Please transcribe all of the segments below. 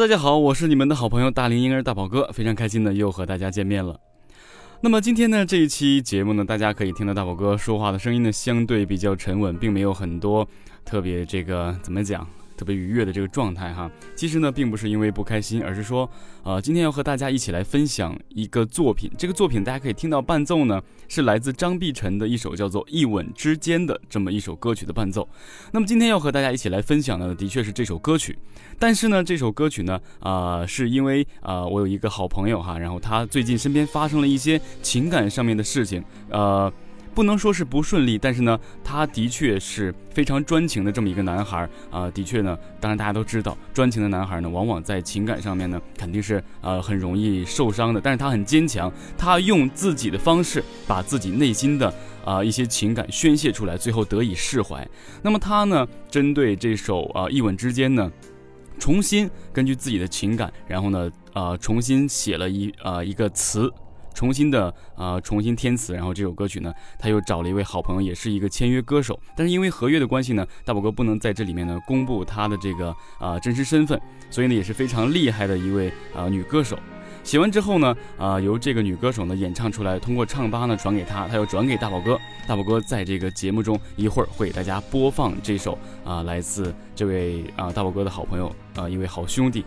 大家好，我是你们的好朋友大龄婴儿大宝哥，非常开心的又和大家见面了。那么今天呢，这一期节目呢，大家可以听到大宝哥说话的声音呢，相对比较沉稳，并没有很多特别这个怎么讲。特别愉悦的这个状态哈，其实呢，并不是因为不开心，而是说，呃，今天要和大家一起来分享一个作品。这个作品大家可以听到伴奏呢，是来自张碧晨的一首叫做《一吻之间》的这么一首歌曲的伴奏。那么今天要和大家一起来分享的，的确是这首歌曲。但是呢，这首歌曲呢，啊，是因为啊，我有一个好朋友哈，然后他最近身边发生了一些情感上面的事情，呃。不能说是不顺利，但是呢，他的确是非常专情的这么一个男孩啊。的确呢，当然大家都知道，专情的男孩呢，往往在情感上面呢，肯定是呃很容易受伤的。但是他很坚强，他用自己的方式把自己内心的啊一些情感宣泄出来，最后得以释怀。那么他呢，针对这首啊一吻之间呢，重新根据自己的情感，然后呢，呃，重新写了一啊一个词。重新的啊，重新填词，然后这首歌曲呢，他又找了一位好朋友，也是一个签约歌手，但是因为合约的关系呢，大宝哥不能在这里面呢公布他的这个啊真实身份，所以呢也是非常厉害的一位啊女歌手。写完之后呢，啊由这个女歌手呢演唱出来，通过唱吧呢转给他，他又转给大宝哥，大宝哥在这个节目中一会儿会给大家播放这首啊来自这位啊大宝哥的好朋友啊一位好兄弟。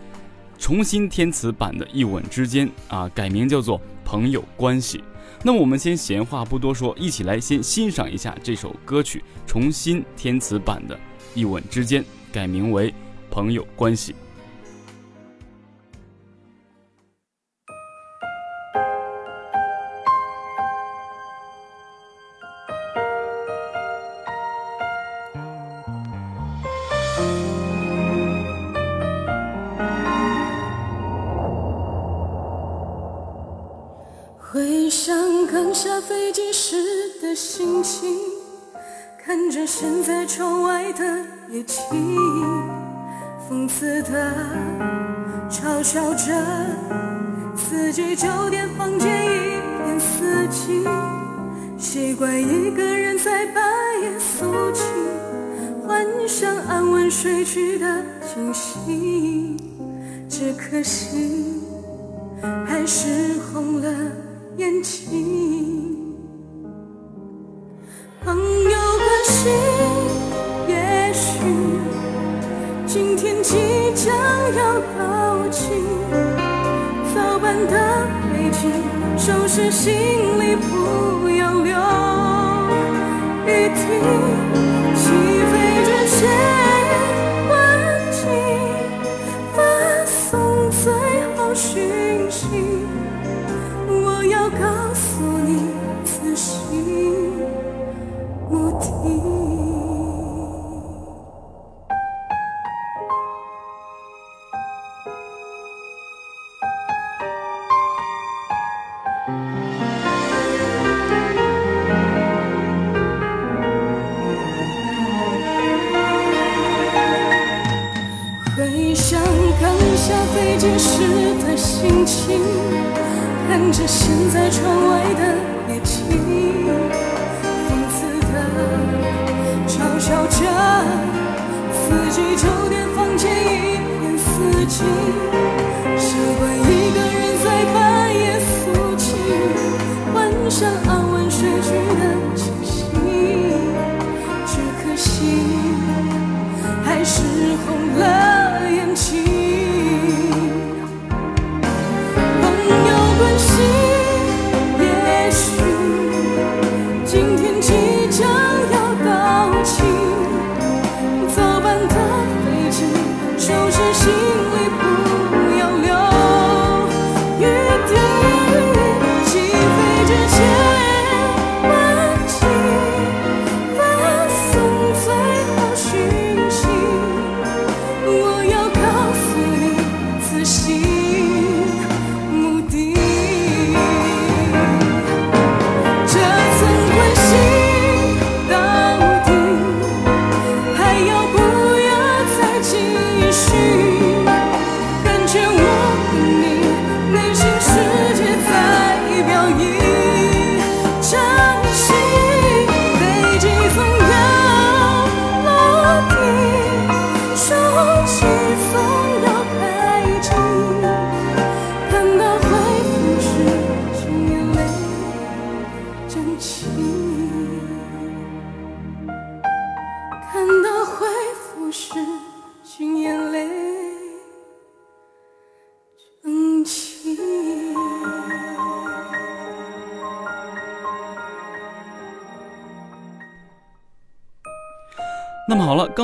重新填词版的《一吻之间》啊，改名叫做《朋友关系》。那么我们先闲话不多说，一起来先欣赏一下这首歌曲重新填词版的《一吻之间》，改名为《朋友关系》。酒店房间一片死寂，习惯一个人在半夜肃静，幻想安稳睡去的惊喜，只可惜还是红了眼睛。朋友关系，也许今天即将要到期。早班的，收拾行李不要留余地。轻轻，看着现在窗外的夜景。嘲笑着自己酒店房间一片死寂，习惯一个人在半夜肃静，幻想安稳睡去的清醒，只可惜还是红了眼睛。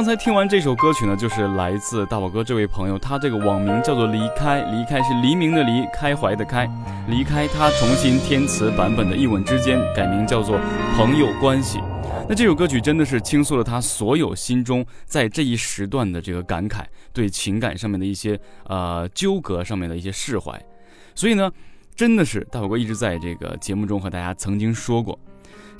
刚才听完这首歌曲呢，就是来自大宝哥这位朋友，他这个网名叫做离开，离开是黎明的黎，开怀的开，离开他重新填词版本的一吻之间，改名叫做朋友关系。那这首歌曲真的是倾诉了他所有心中在这一时段的这个感慨，对情感上面的一些呃纠葛上面的一些释怀。所以呢，真的是大宝哥一直在这个节目中和大家曾经说过。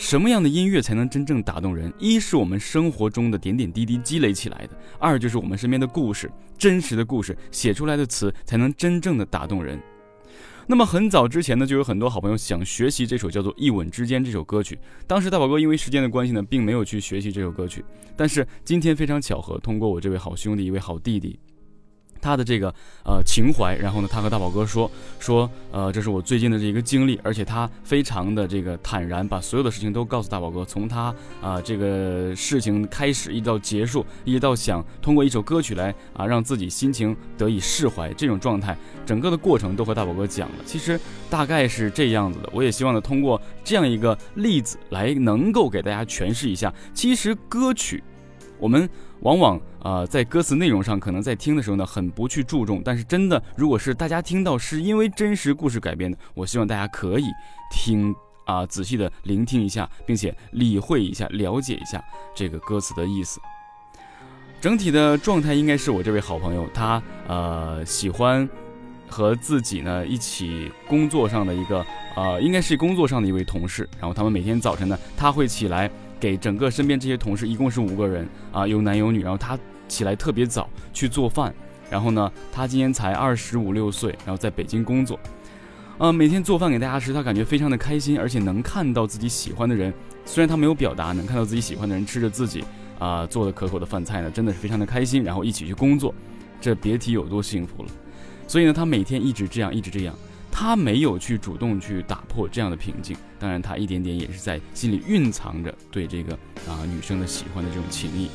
什么样的音乐才能真正打动人？一是我们生活中的点点滴滴积累起来的；二就是我们身边的故事，真实的故事写出来的词才能真正的打动人。那么很早之前呢，就有很多好朋友想学习这首叫做《一吻之间》这首歌曲。当时大宝哥因为时间的关系呢，并没有去学习这首歌曲。但是今天非常巧合，通过我这位好兄弟，一位好弟弟。他的这个呃情怀，然后呢，他和大宝哥说说，呃，这是我最近的这一个经历，而且他非常的这个坦然，把所有的事情都告诉大宝哥，从他啊这个事情开始一直到结束，一直到想通过一首歌曲来啊让自己心情得以释怀这种状态，整个的过程都和大宝哥讲了。其实大概是这样子的，我也希望呢通过这样一个例子来能够给大家诠释一下，其实歌曲我们。往往啊，在歌词内容上，可能在听的时候呢，很不去注重。但是真的，如果是大家听到是因为真实故事改编的，我希望大家可以听啊，仔细的聆听一下，并且理会一下，了解一下这个歌词的意思。整体的状态应该是我这位好朋友，他呃喜欢和自己呢一起工作上的一个呃，应该是工作上的一位同事。然后他们每天早晨呢，他会起来。给整个身边这些同事，一共是五个人啊，有男有女。然后他起来特别早去做饭，然后呢，他今年才二十五六岁，然后在北京工作，呃，每天做饭给大家吃，他感觉非常的开心，而且能看到自己喜欢的人，虽然他没有表达，能看到自己喜欢的人吃着自己啊做的可口的饭菜呢，真的是非常的开心。然后一起去工作，这别提有多幸福了。所以呢，他每天一直这样，一直这样。他没有去主动去打破这样的平静，当然他一点点也是在心里蕴藏着对这个啊女生的喜欢的这种情谊，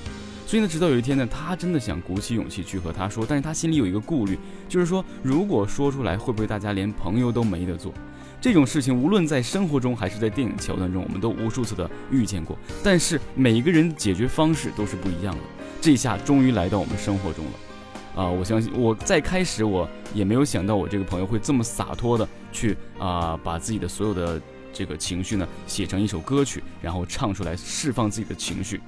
所以呢，直到有一天呢，他真的想鼓起勇气去和她说，但是他心里有一个顾虑，就是说如果说出来，会不会大家连朋友都没得做？这种事情无论在生活中还是在电影桥段中，我们都无数次的遇见过，但是每一个人解决方式都是不一样的。这下终于来到我们生活中了。啊，我相信我在开始我也没有想到我这个朋友会这么洒脱的去啊，把自己的所有的这个情绪呢写成一首歌曲，然后唱出来释放自己的情绪，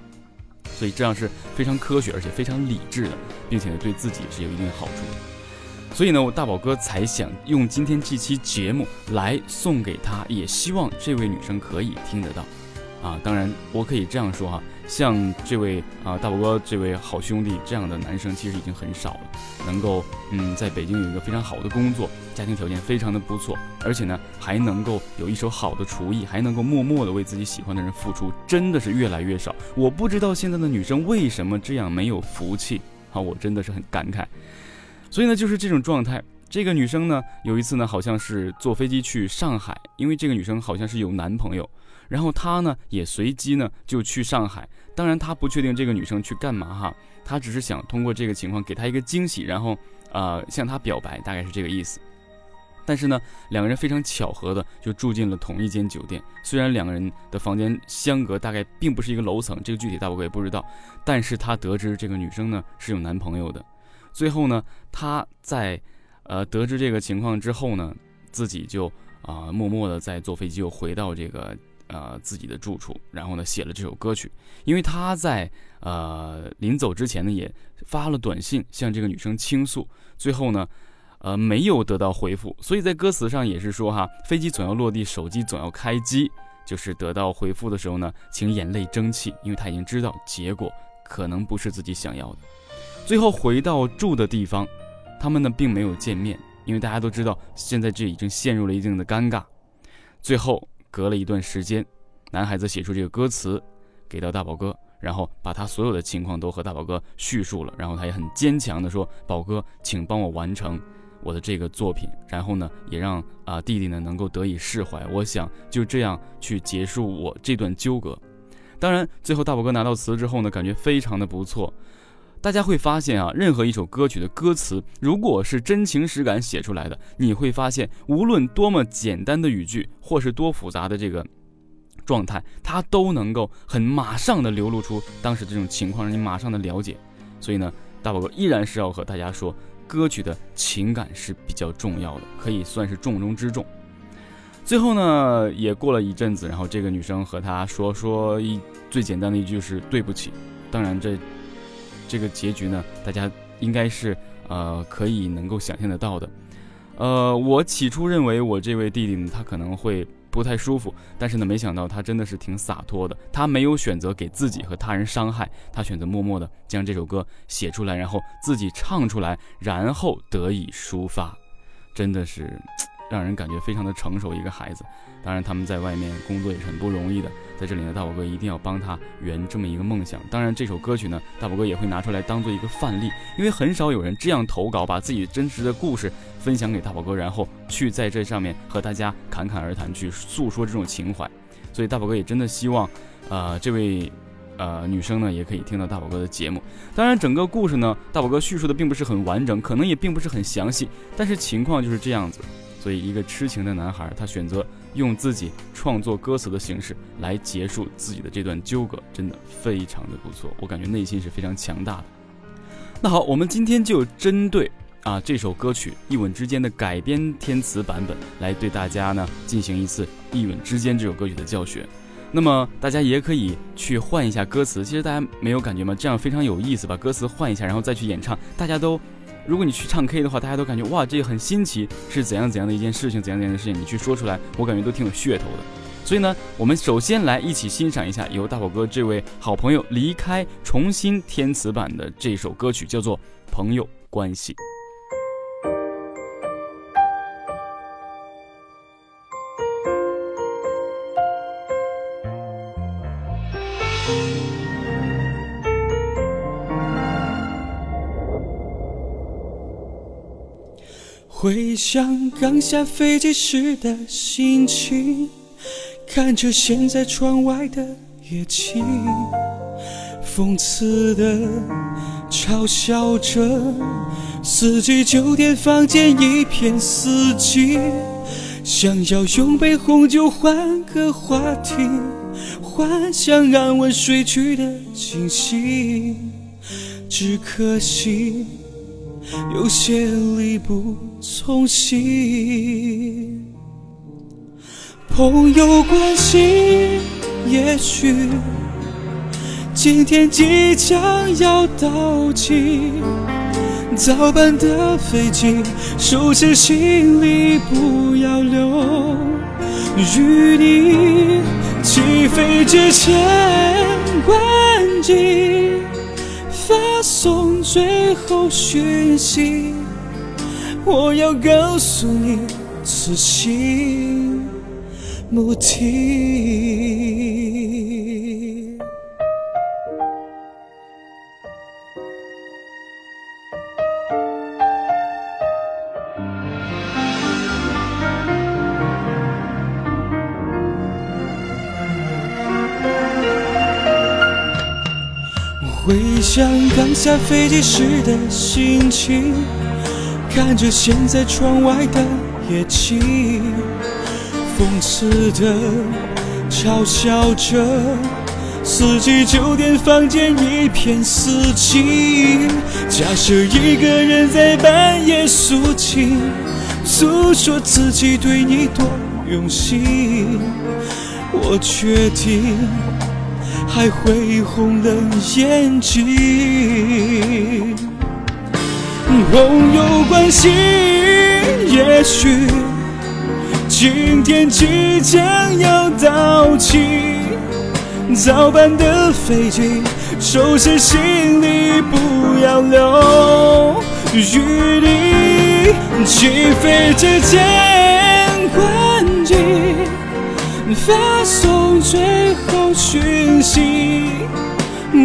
所以这样是非常科学而且非常理智的，并且呢对自己是有一定好处的。所以呢，我大宝哥才想用今天这期节目来送给他，也希望这位女生可以听得到。啊，当然我可以这样说哈。像这位啊大宝哥这位好兄弟这样的男生其实已经很少了，能够嗯在北京有一个非常好的工作，家庭条件非常的不错，而且呢还能够有一手好的厨艺，还能够默默的为自己喜欢的人付出，真的是越来越少。我不知道现在的女生为什么这样没有福气啊，我真的是很感慨。所以呢就是这种状态，这个女生呢有一次呢好像是坐飞机去上海，因为这个女生好像是有男朋友。然后他呢也随机呢就去上海，当然他不确定这个女生去干嘛哈，他只是想通过这个情况给她一个惊喜，然后呃向她表白，大概是这个意思。但是呢，两个人非常巧合的就住进了同一间酒店，虽然两个人的房间相隔大概并不是一个楼层，这个具体大宝哥也不知道，但是他得知这个女生呢是有男朋友的。最后呢，他在呃得知这个情况之后呢，自己就啊默默的在坐飞机又回到这个。呃，自己的住处，然后呢，写了这首歌曲。因为他在呃临走之前呢，也发了短信向这个女生倾诉。最后呢，呃，没有得到回复。所以在歌词上也是说哈，飞机总要落地，手机总要开机。就是得到回复的时候呢，请眼泪争气，因为他已经知道结果可能不是自己想要的。最后回到住的地方，他们呢并没有见面，因为大家都知道现在这已经陷入了一定的尴尬。最后。隔了一段时间，男孩子写出这个歌词，给到大宝哥，然后把他所有的情况都和大宝哥叙述了，然后他也很坚强的说：“宝哥，请帮我完成我的这个作品。”然后呢，也让啊弟弟呢能够得以释怀。我想就这样去结束我这段纠葛。当然，最后大宝哥拿到词之后呢，感觉非常的不错。大家会发现啊，任何一首歌曲的歌词，如果是真情实感写出来的，你会发现，无论多么简单的语句，或是多复杂的这个状态，它都能够很马上的流露出当时这种情况，让你马上的了解。所以呢，大宝哥依然是要和大家说，歌曲的情感是比较重要的，可以算是重中之重。最后呢，也过了一阵子，然后这个女生和他说说一最简单的一句是对不起。当然这这个结局呢，大家应该是呃可以能够想象得到的。呃，我起初认为我这位弟弟呢，他可能会不太舒服，但是呢，没想到他真的是挺洒脱的。他没有选择给自己和他人伤害，他选择默默的将这首歌写出来，然后自己唱出来，然后得以抒发，真的是。让人感觉非常的成熟一个孩子，当然他们在外面工作也是很不容易的。在这里呢，大宝哥一定要帮他圆这么一个梦想。当然这首歌曲呢，大宝哥也会拿出来当做一个范例，因为很少有人这样投稿，把自己真实的故事分享给大宝哥，然后去在这上面和大家侃侃而谈，去诉说这种情怀。所以大宝哥也真的希望，呃，这位。呃，女生呢也可以听到大宝哥的节目。当然，整个故事呢，大宝哥叙述的并不是很完整，可能也并不是很详细，但是情况就是这样子。所以，一个痴情的男孩，他选择用自己创作歌词的形式来结束自己的这段纠葛，真的非常的不错。我感觉内心是非常强大的。那好，我们今天就针对啊这首歌曲《一吻之间》的改编填词版本，来对大家呢进行一次《一吻之间》这首歌曲的教学。那么大家也可以去换一下歌词，其实大家没有感觉吗？这样非常有意思，把歌词换一下，然后再去演唱，大家都，如果你去唱 K 的话，大家都感觉哇，这个很新奇，是怎样怎样的一件事情，怎样怎样的事情，你去说出来，我感觉都挺有噱头的。所以呢，我们首先来一起欣赏一下由大宝哥这位好朋友离开重新填词版的这首歌曲，叫做《朋友关系》。想刚下飞机时的心情，看着现在窗外的夜景，讽刺的嘲笑着四季酒店房间一片死寂，想要用杯红酒换个话题，幻想安稳睡去的惊喜，只可惜。有些力不从心，朋友关系也许今天即将要到期，早班的飞机收拾行李，不要留余地，起飞之前关机。发送最后讯息，我要告诉你此行目的。回想刚下飞机时的心情，看着现在窗外的夜景，讽刺的嘲笑着四季酒店房间一片死寂。假设一个人在半夜诉情，诉说自己对你多用心，我决定。还会红了眼睛，朋友关系也许今天即将要到期，早班的飞机收拾行李，不要留余地，起飞之前关机。发送最后讯息，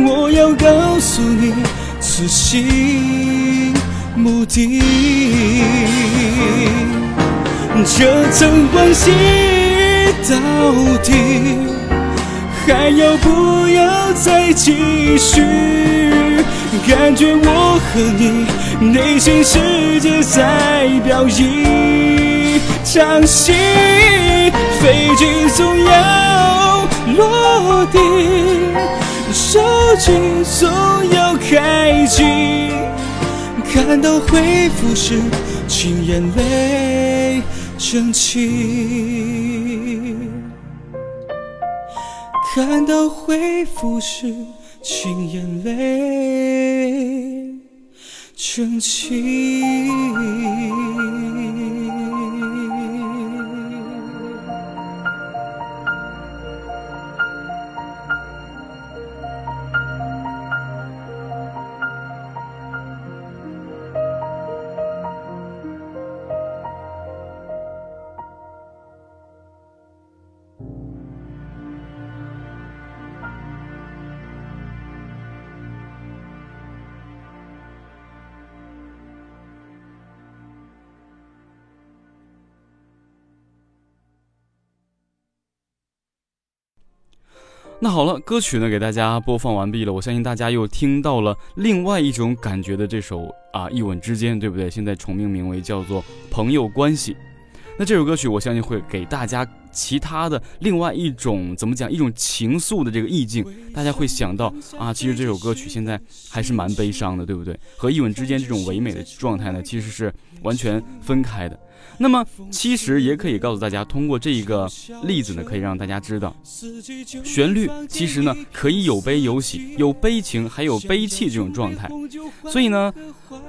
我要告诉你此行目的。这层关系到底还要不要再继续？感觉我和你内心世界在表演。场戏，飞机总要落地，手机总要开机，看到回复时，请眼泪争气。看到回复时，请眼泪争气。那好了，歌曲呢给大家播放完毕了，我相信大家又听到了另外一种感觉的这首啊一吻之间，对不对？现在重命名为叫做朋友关系。那这首歌曲我相信会给大家其他的另外一种怎么讲一种情愫的这个意境，大家会想到啊，其实这首歌曲现在还是蛮悲伤的，对不对？和一吻之间这种唯美的状态呢，其实是完全分开的。那么，其实也可以告诉大家，通过这一个例子呢，可以让大家知道，旋律其实呢可以有悲有喜，有悲情，还有悲戚这种状态。所以呢，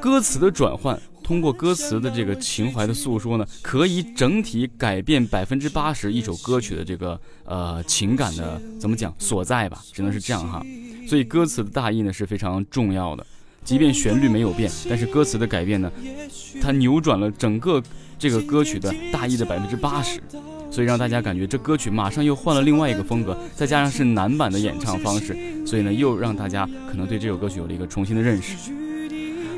歌词的转换，通过歌词的这个情怀的诉说呢，可以整体改变百分之八十一首歌曲的这个呃情感的怎么讲所在吧，只能是这样哈。所以歌词的大意呢是非常重要的，即便旋律没有变，但是歌词的改变呢，它扭转了整个。这个歌曲的大意的百分之八十，所以让大家感觉这歌曲马上又换了另外一个风格，再加上是男版的演唱方式，所以呢又让大家可能对这首歌曲有了一个重新的认识。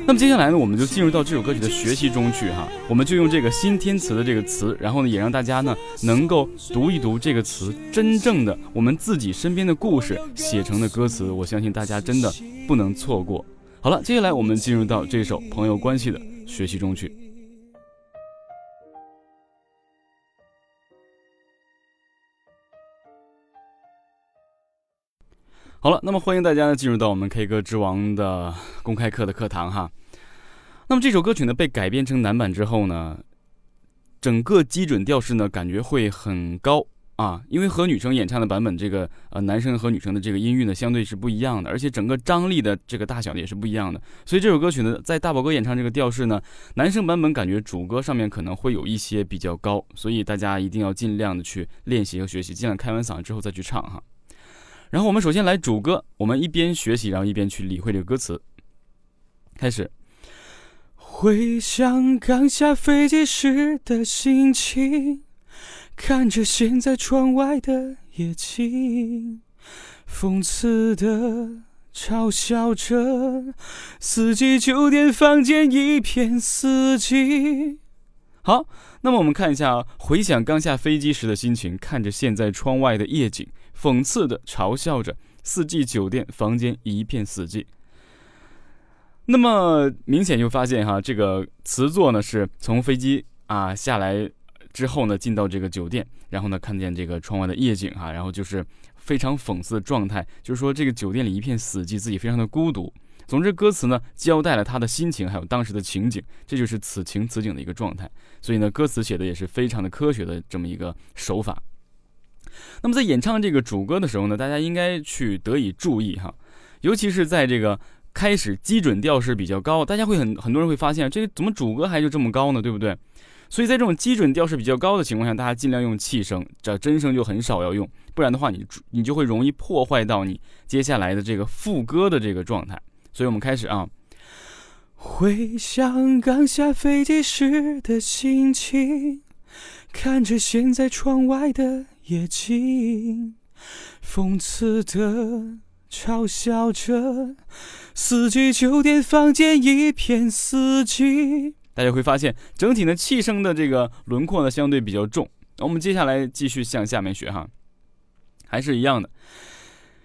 那么接下来呢，我们就进入到这首歌曲的学习中去哈，我们就用这个新天词的这个词，然后呢也让大家呢能够读一读这个词真正的我们自己身边的故事写成的歌词，我相信大家真的不能错过。好了，接下来我们进入到这首朋友关系的学习中去。好了，那么欢迎大家呢进入到我们 K 歌之王的公开课的课堂哈。那么这首歌曲呢被改编成男版之后呢，整个基准调式呢感觉会很高啊，因为和女生演唱的版本这个呃男生和女生的这个音域呢相对是不一样的，而且整个张力的这个大小呢也是不一样的。所以这首歌曲呢在大宝哥演唱这个调式呢，男生版本感觉主歌上面可能会有一些比较高，所以大家一定要尽量的去练习和学习，尽量开完嗓之后再去唱哈。然后我们首先来主歌，我们一边学习，然后一边去理会这个歌词。开始。回想刚下飞机时的心情，看着现在窗外的夜景，讽刺的嘲笑着，四季酒店房间一片死寂。好，那么我们看一下，回想刚下飞机时的心情，看着现在窗外的夜景。讽刺的嘲笑着四季酒店房间一片死寂。那么明显就发现哈，这个词作呢是从飞机啊下来之后呢，进到这个酒店，然后呢看见这个窗外的夜景哈，然后就是非常讽刺的状态，就是说这个酒店里一片死寂，自己非常的孤独。总之，歌词呢交代了他的心情，还有当时的情景，这就是此情此景的一个状态。所以呢，歌词写的也是非常的科学的这么一个手法。那么在演唱这个主歌的时候呢，大家应该去得以注意哈，尤其是在这个开始基准调是比较高，大家会很很多人会发现，这个怎么主歌还就这么高呢？对不对？所以在这种基准调是比较高的情况下，大家尽量用气声，这真声就很少要用，不然的话你你就会容易破坏到你接下来的这个副歌的这个状态。所以我们开始啊，回想刚下飞机时的心情，看着现在窗外的。夜景，讽刺的嘲笑着，四季酒店房间一片死寂。大家会发现，整体的气声的这个轮廓呢，相对比较重。我们接下来继续向下面学哈，还是一样的。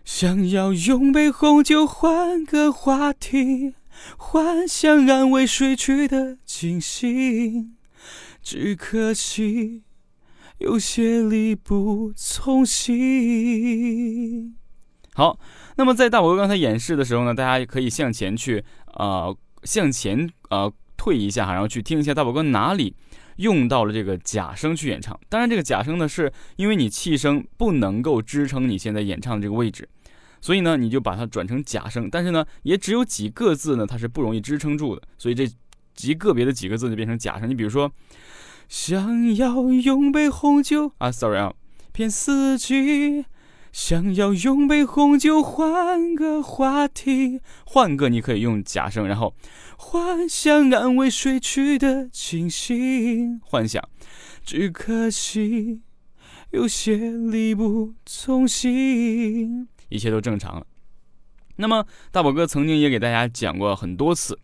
想要用杯红酒换个话题，幻想安慰睡去的惊醒，只可惜。有些力不从心。好，那么在大宝哥刚才演示的时候呢，大家可以向前去，呃，向前呃退一下，然后去听一下大宝哥哪里用到了这个假声去演唱。当然，这个假声呢，是因为你气声不能够支撑你现在演唱的这个位置，所以呢，你就把它转成假声。但是呢，也只有几个字呢，它是不容易支撑住的，所以这极个别的几个字就变成假声。你比如说，想要用杯红酒啊，sorry 啊，骗四季。想要用杯红酒换个话题，换个你可以用假声，然后幻想安慰睡去的清醒，幻想，只可惜有些力不从心，一切都正常了。那么大宝哥曾经也给大家讲过很多次，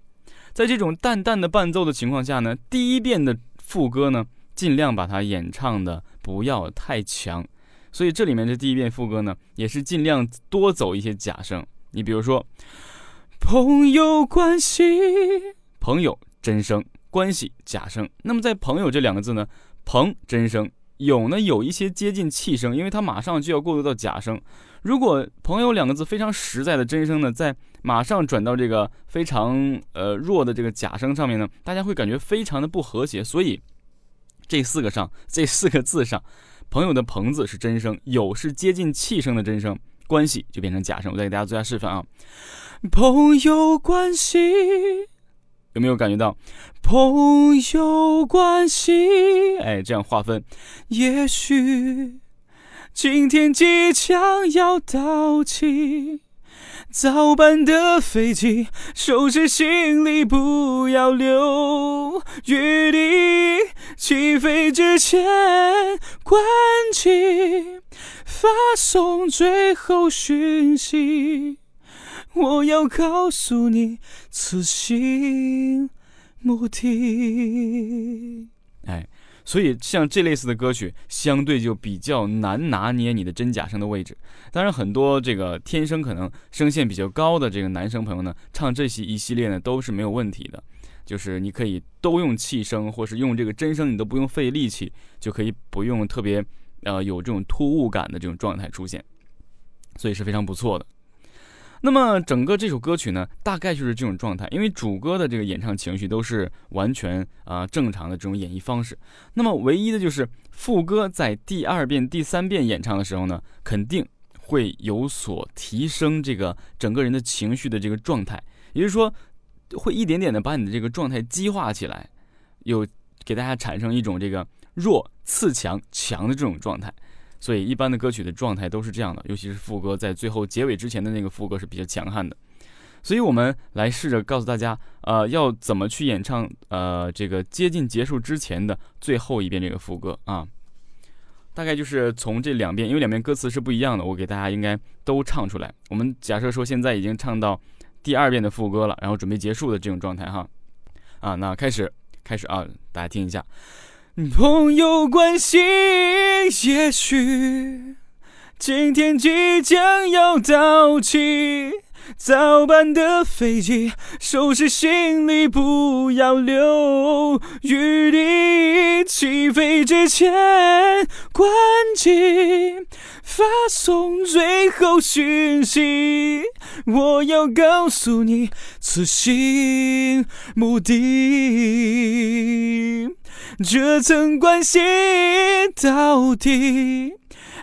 在这种淡淡的伴奏的情况下呢，第一遍的副歌呢，尽量把它演唱的不要太强。所以这里面的第一遍副歌呢，也是尽量多走一些假声。你比如说，朋友关系，朋友真声，关系假声。那么在朋友这两个字呢，朋真声，有呢有一些接近气声，因为它马上就要过渡到假声。如果朋友两个字非常实在的真声呢，在马上转到这个非常呃弱的这个假声上面呢，大家会感觉非常的不和谐。所以这四个上，这四个字上。朋友的“朋”字是真声，有是接近气声的真声，关系就变成假声。我再给大家做下示范啊，朋友关系有没有感觉到？朋友关系，哎，这样划分。也许今天即将要到期。早班的飞机，收拾行李，不要留余地。起飞之前关机，发送最后讯息。我要告诉你，此行目的。哎。所以，像这类似的歌曲，相对就比较难拿捏你的真假声的位置。当然，很多这个天生可能声线比较高的这个男生朋友呢，唱这些一系列呢都是没有问题的。就是你可以都用气声，或是用这个真声，你都不用费力气，就可以不用特别呃有这种突兀感的这种状态出现，所以是非常不错的。那么整个这首歌曲呢，大概就是这种状态，因为主歌的这个演唱情绪都是完全啊正常的这种演绎方式。那么唯一的就是副歌在第二遍、第三遍演唱的时候呢，肯定会有所提升这个整个人的情绪的这个状态，也就是说，会一点点的把你的这个状态激化起来，有给大家产生一种这个弱次强强的这种状态。所以一般的歌曲的状态都是这样的，尤其是副歌在最后结尾之前的那个副歌是比较强悍的。所以我们来试着告诉大家，呃，要怎么去演唱，呃，这个接近结束之前的最后一遍这个副歌啊。大概就是从这两遍，因为两遍歌词是不一样的，我给大家应该都唱出来。我们假设说现在已经唱到第二遍的副歌了，然后准备结束的这种状态哈。啊，那开始，开始啊，大家听一下。朋友关系，也许今天即将要到期。早班的飞机，收拾行李，不要留余地。起飞之前关机，发送最后讯息。我要告诉你，此行目的。这层关系到底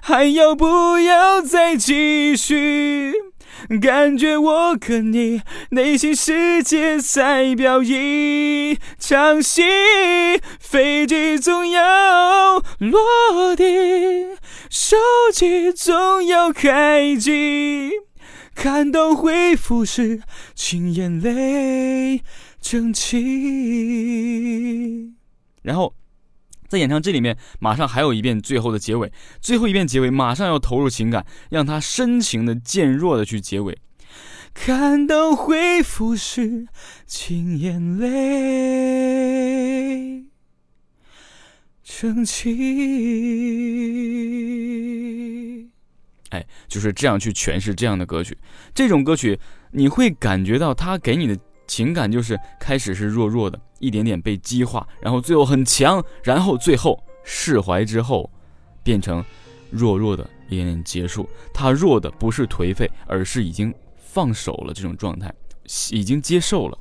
还要不要再继续？感觉我跟你内心世界在表一场戏，飞机总要落地，手机总要开机，看到回复时，请眼泪争气。然后，在演唱这里面，马上还有一遍最后的结尾，最后一遍结尾，马上要投入情感，让他深情的渐弱的去结尾。看到回复时，请眼泪成气。哎，就是这样去诠释这样的歌曲。这种歌曲，你会感觉到他给你的。情感就是开始是弱弱的，一点点被激化，然后最后很强，然后最后释怀之后变成弱弱的一点点结束。他弱的不是颓废，而是已经放手了这种状态，已经接受了。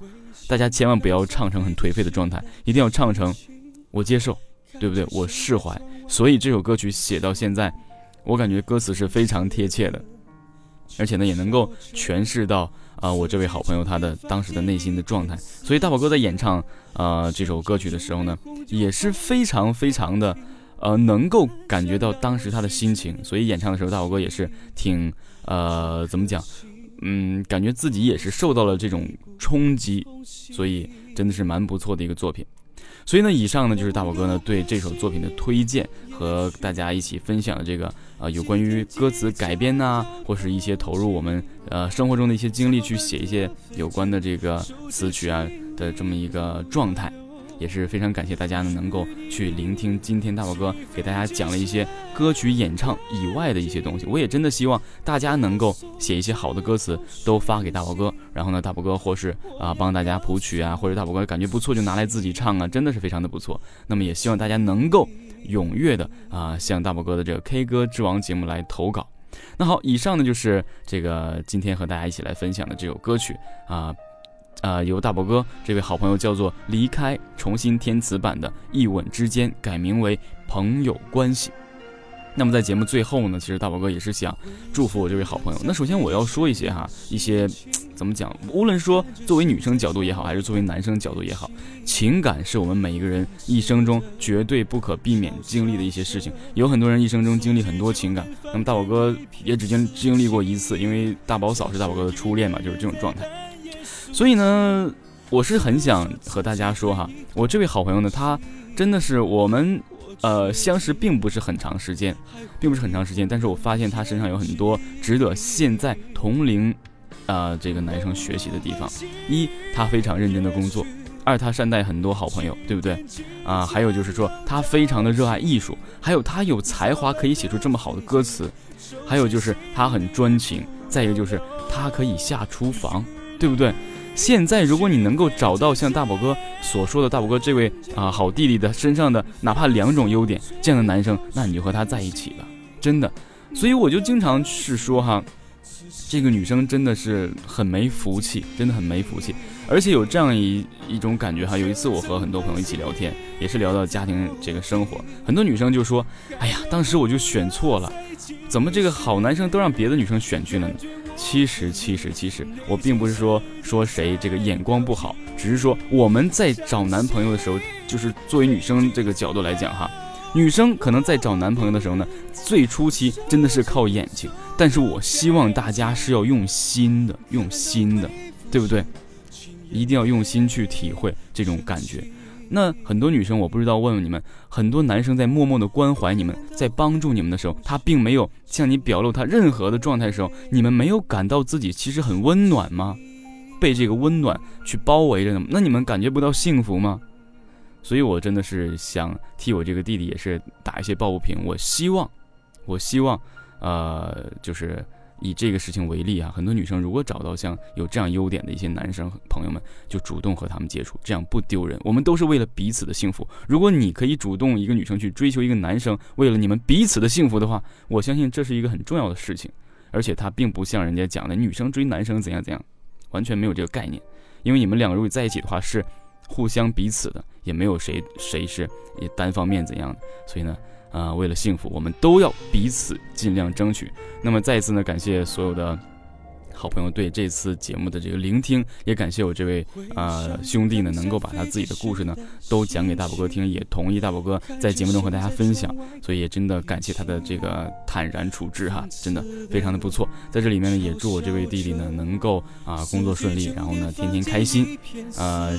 大家千万不要唱成很颓废的状态，一定要唱成我接受，对不对？我释怀。所以这首歌曲写到现在，我感觉歌词是非常贴切的，而且呢也能够诠释到啊我这位好朋友他的当时的内心的状态。所以大宝哥在演唱啊这首歌曲的时候呢，也是非常非常的呃能够感觉到当时他的心情。所以演唱的时候，大宝哥也是挺呃怎么讲？嗯，感觉自己也是受到了这种冲击，所以真的是蛮不错的一个作品。所以呢，以上呢就是大宝哥呢对这首作品的推荐和大家一起分享的这个呃有关于歌词改编呐，或是一些投入我们呃生活中的一些经历去写一些有关的这个词曲啊的这么一个状态。也是非常感谢大家呢，能够去聆听今天大宝哥给大家讲了一些歌曲演唱以外的一些东西。我也真的希望大家能够写一些好的歌词，都发给大宝哥，然后呢，大宝哥或是啊帮大家谱曲啊，或者大宝哥感觉不错就拿来自己唱啊，真的是非常的不错。那么也希望大家能够踊跃的啊向大宝哥的这个 K 歌之王节目来投稿。那好，以上呢就是这个今天和大家一起来分享的这首歌曲啊。啊，由大宝哥这位好朋友叫做离开，重新填词版的《一吻之间》改名为《朋友关系》。那么在节目最后呢，其实大宝哥也是想祝福我这位好朋友。那首先我要说一些哈，一些怎么讲？无论说作为女生角度也好，还是作为男生角度也好，情感是我们每一个人一生中绝对不可避免经历的一些事情。有很多人一生中经历很多情感，那么大宝哥也只经经历过一次，因为大宝嫂是大宝哥的初恋嘛，就是这种状态。所以呢，我是很想和大家说哈，我这位好朋友呢，他真的是我们呃相识并不是很长时间，并不是很长时间，但是我发现他身上有很多值得现在同龄啊这个男生学习的地方。一，他非常认真的工作；二，他善待很多好朋友，对不对？啊，还有就是说他非常的热爱艺术，还有他有才华可以写出这么好的歌词，还有就是他很专情，再一个就是他可以下厨房，对不对？现在，如果你能够找到像大宝哥所说的大宝哥这位啊好弟弟的身上的哪怕两种优点，这样的男生，那你就和他在一起吧，真的。所以我就经常是说哈，这个女生真的是很没福气，真的很没福气。而且有这样一一种感觉哈，有一次我和很多朋友一起聊天，也是聊到家庭这个生活，很多女生就说：“哎呀，当时我就选错了，怎么这个好男生都让别的女生选去了呢？”其实，其实，其实，我并不是说说谁这个眼光不好，只是说我们在找男朋友的时候，就是作为女生这个角度来讲哈，女生可能在找男朋友的时候呢，最初期真的是靠眼睛，但是我希望大家是要用心的，用心的，对不对？一定要用心去体会这种感觉。那很多女生，我不知道问问你们，很多男生在默默的关怀你们，在帮助你们的时候，他并没有向你表露他任何的状态的时候，你们没有感到自己其实很温暖吗？被这个温暖去包围着呢？那你们感觉不到幸福吗？所以我真的是想替我这个弟弟也是打一些抱不平。我希望，我希望，呃，就是。以这个事情为例啊，很多女生如果找到像有这样优点的一些男生朋友们，就主动和他们接触，这样不丢人。我们都是为了彼此的幸福。如果你可以主动一个女生去追求一个男生，为了你们彼此的幸福的话，我相信这是一个很重要的事情。而且他并不像人家讲的女生追男生怎样怎样，完全没有这个概念。因为你们两个如果在一起的话，是互相彼此的，也没有谁谁是也单方面怎样的。所以呢。啊，为了幸福，我们都要彼此尽量争取。那么，再一次呢，感谢所有的。好朋友对这次节目的这个聆听，也感谢我这位呃兄弟呢，能够把他自己的故事呢都讲给大宝哥听，也同意大宝哥在节目中和大家分享，所以也真的感谢他的这个坦然处置哈，真的非常的不错。在这里面呢，也祝我这位弟弟呢能够啊工作顺利，然后呢天天开心，呃，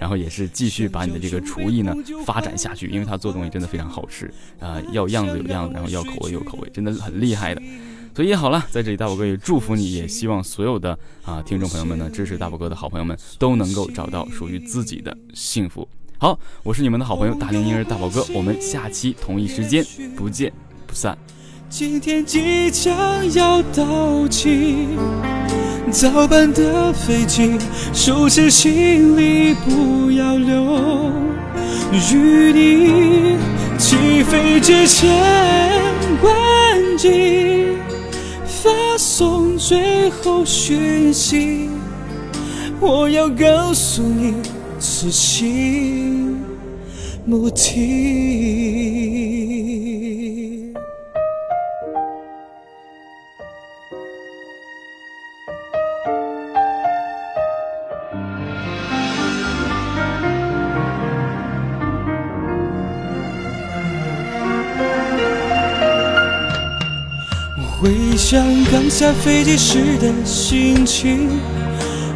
然后也是继续把你的这个厨艺呢发展下去，因为他做东西真的非常好吃啊，要样子有样子，然后要口味有口味，真的很厉害的。所以好了，在这里大宝哥也祝福你，也希望所有的啊听众朋友们呢，支持大宝哥的好朋友们都能够找到属于自己的幸福。好，我是你们的好朋友大龄婴儿大宝哥，我们下期同一时间不见不散。今天即将要到期，早班的飞机，收拾行李不要留，与你。起飞之前关机，发送最后讯息。我要告诉你，此行目的。回想刚下飞机时的心情，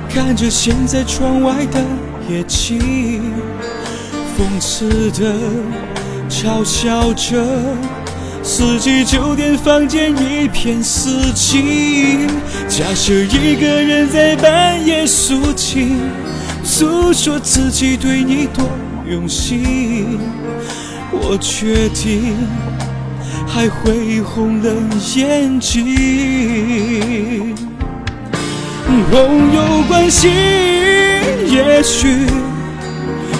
看着现在窗外的夜景，讽刺的嘲笑着四季酒店房间一片死寂。假设一个人在半夜诉情，诉说自己对你多用心，我决定。还会红了眼睛。朋友关系，也许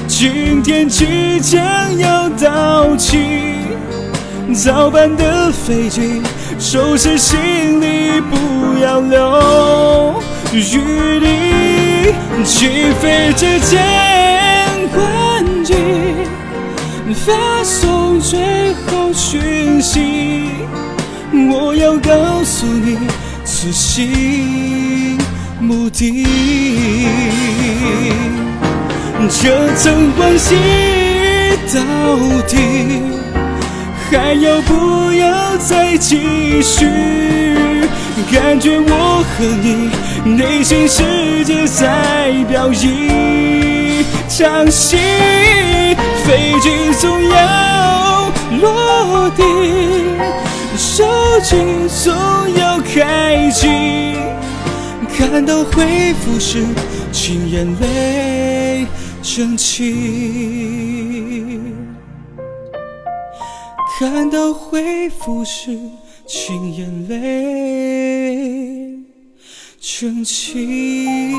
今天即将要到期。早班的飞机，收拾行李，不要留余地。起飞之前关机。发送最后讯息，我要告诉你此行目的。这层关系到底还要不要再继续？感觉我和你内心世界在表一掌心。飞机总要落地，手机总要开机。看到回复时，请眼泪争气。看到回复时，请眼泪争气。